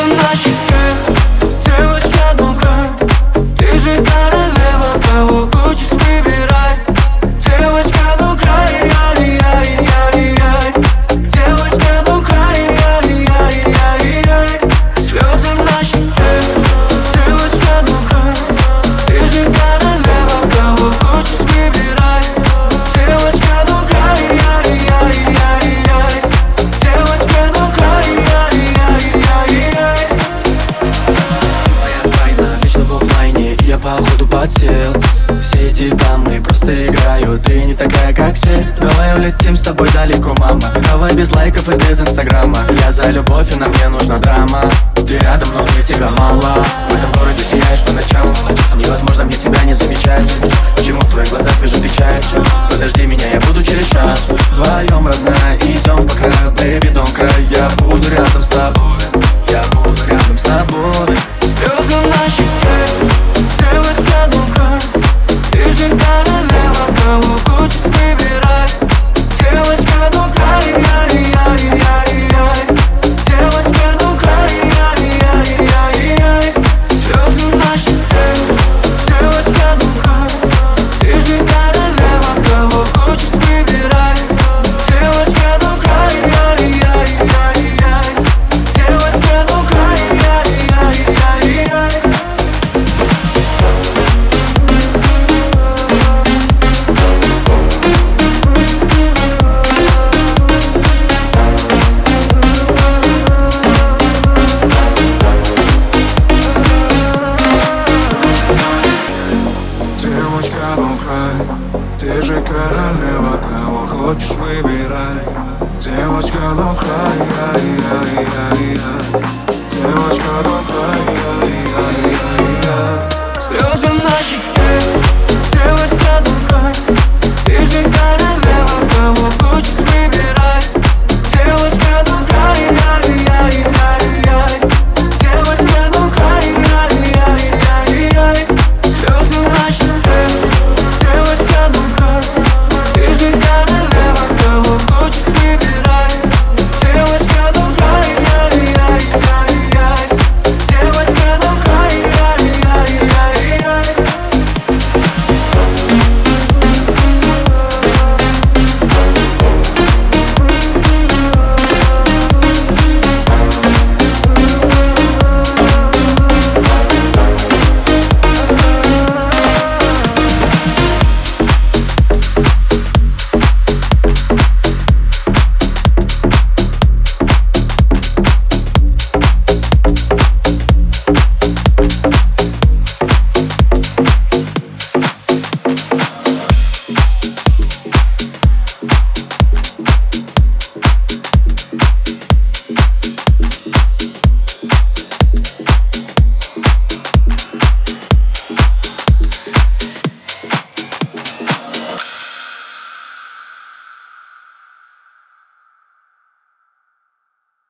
хотел Эти дамы просто играют Ты не такая, как все. Давай улетим с тобой далеко, мама. Давай без лайков и без инстаграма. Я за любовь, и на мне нужна драма. Ты рядом, но мне тебя мало. В этом городе сияешь по ночам. Невозможно мне тебя не замечать. Почему в твоих глазах вижу печаль Подожди меня, я буду через час. Вдвоем, родная, идем по краю. Baby, don't cry, я буду рядом с тобой Ты же королева, кого хочешь выбирай Девочка лука, я, я, я, я.